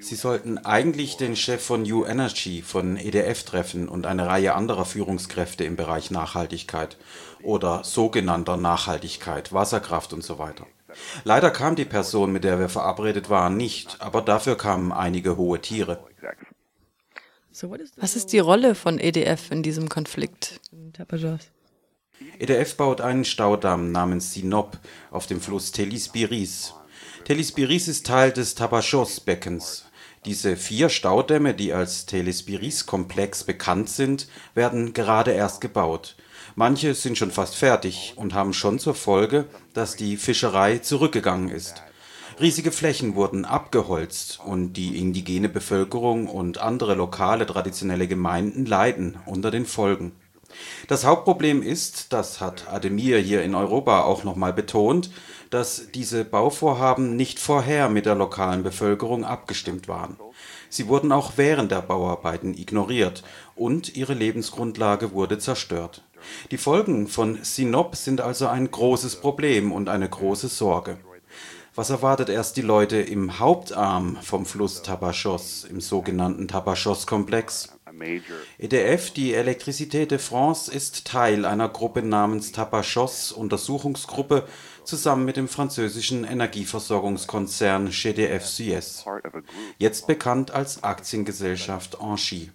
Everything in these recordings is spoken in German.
Sie sollten eigentlich den Chef von New Energy von EDF treffen und eine Reihe anderer Führungskräfte im Bereich Nachhaltigkeit oder sogenannter Nachhaltigkeit, Wasserkraft und so weiter. Leider kam die Person, mit der wir verabredet waren, nicht, aber dafür kamen einige hohe Tiere. Was ist die Rolle von EDF in diesem Konflikt? EDF baut einen Staudamm namens Sinop auf dem Fluss Telis-Biris. Telis-Biris ist Teil des Tapachos-Beckens. Diese vier Staudämme, die als Telis-Biris-Komplex bekannt sind, werden gerade erst gebaut. Manche sind schon fast fertig und haben schon zur Folge, dass die Fischerei zurückgegangen ist. Riesige Flächen wurden abgeholzt und die indigene Bevölkerung und andere lokale traditionelle Gemeinden leiden unter den Folgen. Das Hauptproblem ist, das hat Ademir hier in Europa auch nochmal betont, dass diese Bauvorhaben nicht vorher mit der lokalen Bevölkerung abgestimmt waren. Sie wurden auch während der Bauarbeiten ignoriert und ihre Lebensgrundlage wurde zerstört. Die Folgen von Sinop sind also ein großes Problem und eine große Sorge. Was erwartet erst die Leute im Hauptarm vom Fluss Tabachos, im sogenannten Tabachos-Komplex? EDF, die Electricité de France, ist Teil einer Gruppe namens Tabachos Untersuchungsgruppe zusammen mit dem französischen Energieversorgungskonzern GDF Suez, jetzt bekannt als Aktiengesellschaft Engie.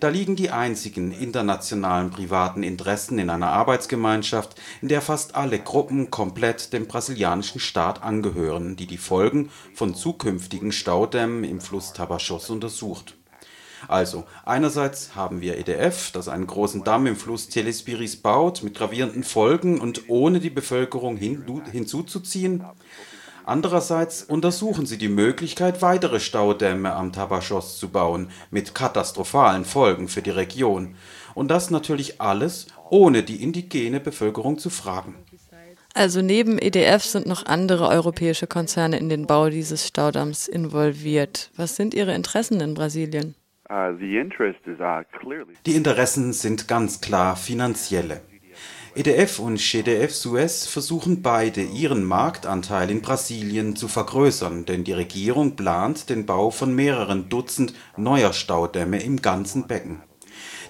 Da liegen die einzigen internationalen privaten Interessen in einer Arbeitsgemeinschaft, in der fast alle Gruppen komplett dem brasilianischen Staat angehören, die die Folgen von zukünftigen Staudämmen im Fluss Tabachos untersucht. Also, einerseits haben wir EDF, das einen großen Damm im Fluss Telespiris baut, mit gravierenden Folgen und ohne die Bevölkerung hinzuzuziehen. Andererseits untersuchen sie die Möglichkeit, weitere Staudämme am Tabachos zu bauen, mit katastrophalen Folgen für die Region. Und das natürlich alles, ohne die indigene Bevölkerung zu fragen. Also neben EDF sind noch andere europäische Konzerne in den Bau dieses Staudamms involviert. Was sind Ihre Interessen in Brasilien? Uh, die Interessen sind ganz klar finanzielle. EDF und GDF Suez versuchen beide, ihren Marktanteil in Brasilien zu vergrößern, denn die Regierung plant den Bau von mehreren Dutzend neuer Staudämme im ganzen Becken.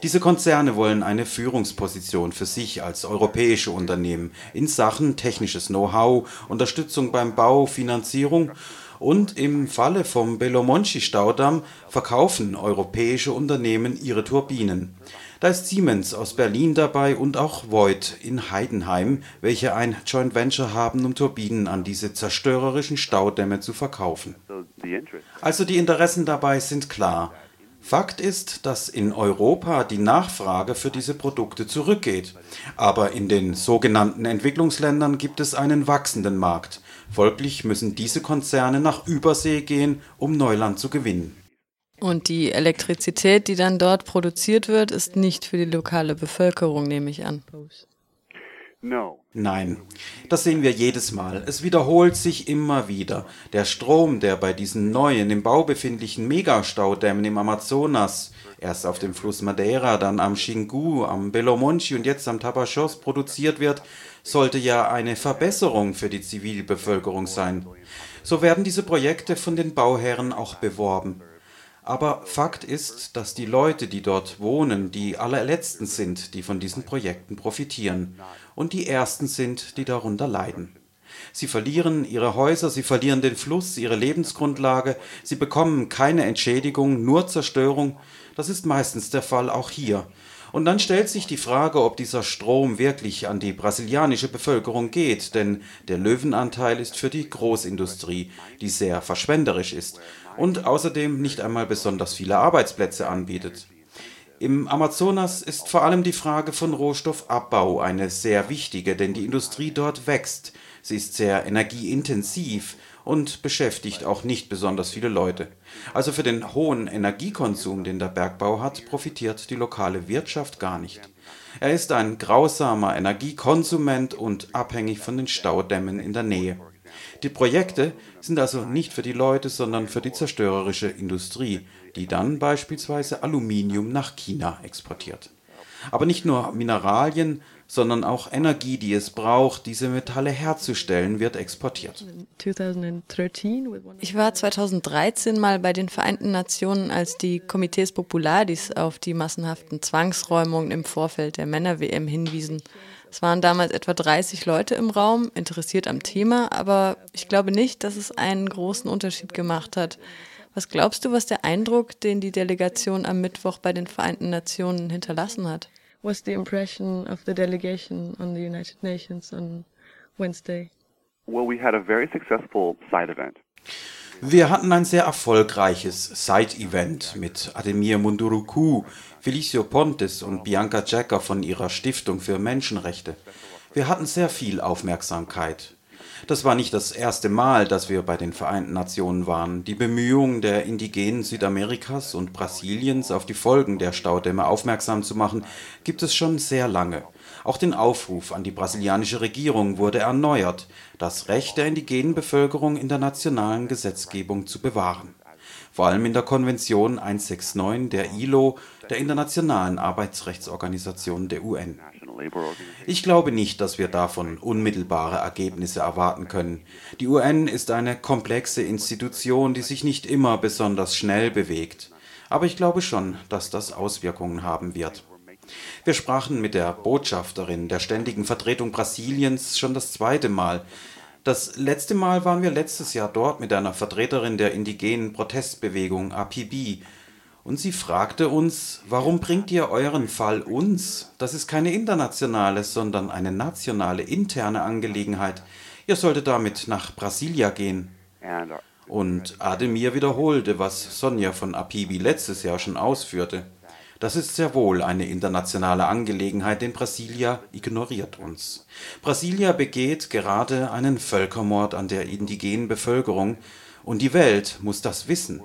Diese Konzerne wollen eine Führungsposition für sich als europäische Unternehmen in Sachen technisches Know-how, Unterstützung beim Bau, Finanzierung und im Falle vom Belo Monte Staudamm verkaufen europäische Unternehmen ihre Turbinen. Da ist Siemens aus Berlin dabei und auch Voith in Heidenheim, welche ein Joint Venture haben, um Turbinen an diese zerstörerischen Staudämme zu verkaufen. Also die Interessen dabei sind klar. Fakt ist, dass in Europa die Nachfrage für diese Produkte zurückgeht. Aber in den sogenannten Entwicklungsländern gibt es einen wachsenden Markt. Folglich müssen diese Konzerne nach Übersee gehen, um Neuland zu gewinnen. Und die Elektrizität, die dann dort produziert wird, ist nicht für die lokale Bevölkerung, nehme ich an. Nein, das sehen wir jedes Mal. Es wiederholt sich immer wieder. Der Strom, der bei diesen neuen, im Bau befindlichen Megastaudämmen im Amazonas, erst auf dem Fluss Madeira, dann am Xingu, am Belo Monte und jetzt am Tapachos produziert wird, sollte ja eine Verbesserung für die Zivilbevölkerung sein. So werden diese Projekte von den Bauherren auch beworben. Aber Fakt ist, dass die Leute, die dort wohnen, die allerletzten sind, die von diesen Projekten profitieren und die ersten sind, die darunter leiden. Sie verlieren ihre Häuser, sie verlieren den Fluss, ihre Lebensgrundlage, sie bekommen keine Entschädigung, nur Zerstörung. Das ist meistens der Fall auch hier. Und dann stellt sich die Frage, ob dieser Strom wirklich an die brasilianische Bevölkerung geht, denn der Löwenanteil ist für die Großindustrie, die sehr verschwenderisch ist und außerdem nicht einmal besonders viele Arbeitsplätze anbietet. Im Amazonas ist vor allem die Frage von Rohstoffabbau eine sehr wichtige, denn die Industrie dort wächst. Sie ist sehr energieintensiv und beschäftigt auch nicht besonders viele Leute. Also für den hohen Energiekonsum, den der Bergbau hat, profitiert die lokale Wirtschaft gar nicht. Er ist ein grausamer Energiekonsument und abhängig von den Staudämmen in der Nähe. Die Projekte sind also nicht für die Leute, sondern für die zerstörerische Industrie, die dann beispielsweise Aluminium nach China exportiert. Aber nicht nur Mineralien, sondern auch Energie, die es braucht, diese Metalle herzustellen, wird exportiert. Ich war 2013 mal bei den Vereinten Nationen, als die Comités Popularis auf die massenhaften Zwangsräumungen im Vorfeld der Männer-WM hinwiesen. Es waren damals etwa 30 Leute im Raum, interessiert am Thema, aber ich glaube nicht, dass es einen großen Unterschied gemacht hat. Was glaubst du, was der Eindruck, den die Delegation am Mittwoch bei den Vereinten Nationen hinterlassen hat? What's the impression of the delegation on the United Nations on Wednesday? Well, we had a very successful side event. Wir hatten ein sehr erfolgreiches Side-Event mit Ademir Munduruku, Felicio Pontes und Bianca Jacker von ihrer Stiftung für Menschenrechte. Wir hatten sehr viel Aufmerksamkeit. Das war nicht das erste Mal, dass wir bei den Vereinten Nationen waren. Die Bemühungen der Indigenen Südamerikas und Brasiliens auf die Folgen der Staudämme aufmerksam zu machen, gibt es schon sehr lange. Auch den Aufruf an die brasilianische Regierung wurde erneuert, das Recht der indigenen Bevölkerung in der nationalen Gesetzgebung zu bewahren. Vor allem in der Konvention 169 der ILO, der Internationalen Arbeitsrechtsorganisation der UN. Ich glaube nicht, dass wir davon unmittelbare Ergebnisse erwarten können. Die UN ist eine komplexe Institution, die sich nicht immer besonders schnell bewegt. Aber ich glaube schon, dass das Auswirkungen haben wird. Wir sprachen mit der Botschafterin der ständigen Vertretung Brasiliens schon das zweite Mal. Das letzte Mal waren wir letztes Jahr dort mit einer Vertreterin der indigenen Protestbewegung APB und sie fragte uns, warum bringt ihr euren Fall uns? Das ist keine internationale, sondern eine nationale, interne Angelegenheit. Ihr solltet damit nach Brasilia gehen. Und Ademir wiederholte, was Sonja von Apibi letztes Jahr schon ausführte. Das ist sehr wohl eine internationale Angelegenheit, denn Brasilia ignoriert uns. Brasilia begeht gerade einen Völkermord an der indigenen Bevölkerung, und die Welt muss das wissen.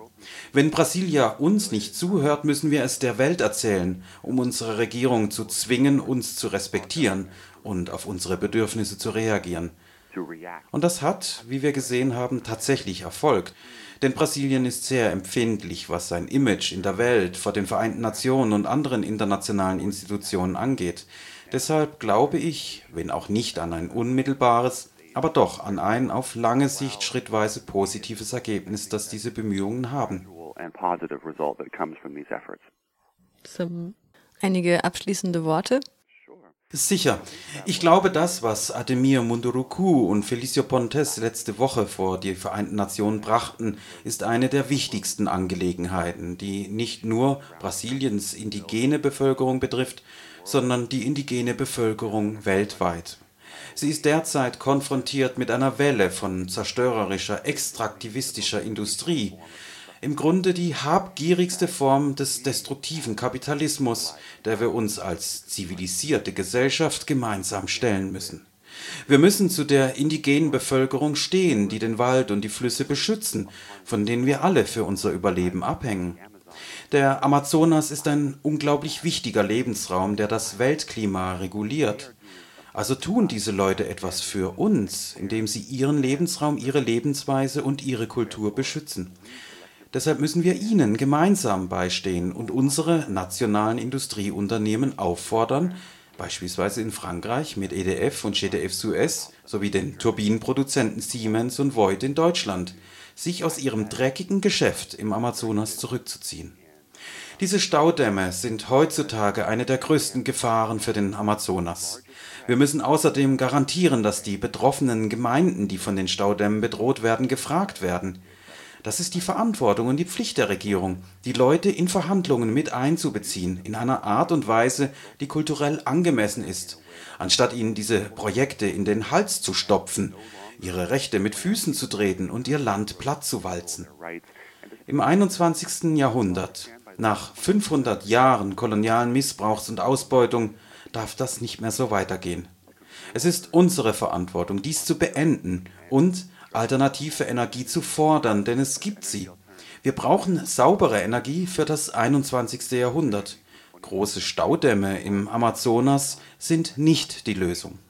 Wenn Brasilia uns nicht zuhört, müssen wir es der Welt erzählen, um unsere Regierung zu zwingen, uns zu respektieren und auf unsere Bedürfnisse zu reagieren. Und das hat, wie wir gesehen haben, tatsächlich erfolgt. Denn Brasilien ist sehr empfindlich, was sein Image in der Welt, vor den Vereinten Nationen und anderen internationalen Institutionen angeht. Deshalb glaube ich, wenn auch nicht an ein unmittelbares, aber doch an ein auf lange Sicht schrittweise positives Ergebnis, das diese Bemühungen haben. Einige abschließende Worte? Sicher. Ich glaube, das, was Ademir Munduruku und Felicio Pontes letzte Woche vor die Vereinten Nationen brachten, ist eine der wichtigsten Angelegenheiten, die nicht nur Brasiliens indigene Bevölkerung betrifft, sondern die indigene Bevölkerung weltweit. Sie ist derzeit konfrontiert mit einer Welle von zerstörerischer, extraktivistischer Industrie, im Grunde die habgierigste Form des destruktiven Kapitalismus, der wir uns als zivilisierte Gesellschaft gemeinsam stellen müssen. Wir müssen zu der indigenen Bevölkerung stehen, die den Wald und die Flüsse beschützen, von denen wir alle für unser Überleben abhängen. Der Amazonas ist ein unglaublich wichtiger Lebensraum, der das Weltklima reguliert. Also tun diese Leute etwas für uns, indem sie ihren Lebensraum, ihre Lebensweise und ihre Kultur beschützen. Deshalb müssen wir ihnen gemeinsam beistehen und unsere nationalen Industrieunternehmen auffordern, beispielsweise in Frankreich mit EDF und GDF Suez sowie den Turbinenproduzenten Siemens und Voith in Deutschland, sich aus ihrem dreckigen Geschäft im Amazonas zurückzuziehen. Diese Staudämme sind heutzutage eine der größten Gefahren für den Amazonas. Wir müssen außerdem garantieren, dass die betroffenen Gemeinden, die von den Staudämmen bedroht werden, gefragt werden. Das ist die Verantwortung und die Pflicht der Regierung, die Leute in Verhandlungen mit einzubeziehen, in einer Art und Weise, die kulturell angemessen ist, anstatt ihnen diese Projekte in den Hals zu stopfen, ihre Rechte mit Füßen zu treten und ihr Land platt zu walzen. Im 21. Jahrhundert, nach 500 Jahren kolonialen Missbrauchs und Ausbeutung, darf das nicht mehr so weitergehen. Es ist unsere Verantwortung, dies zu beenden und alternative Energie zu fordern, denn es gibt sie. Wir brauchen saubere Energie für das 21. Jahrhundert. Große Staudämme im Amazonas sind nicht die Lösung.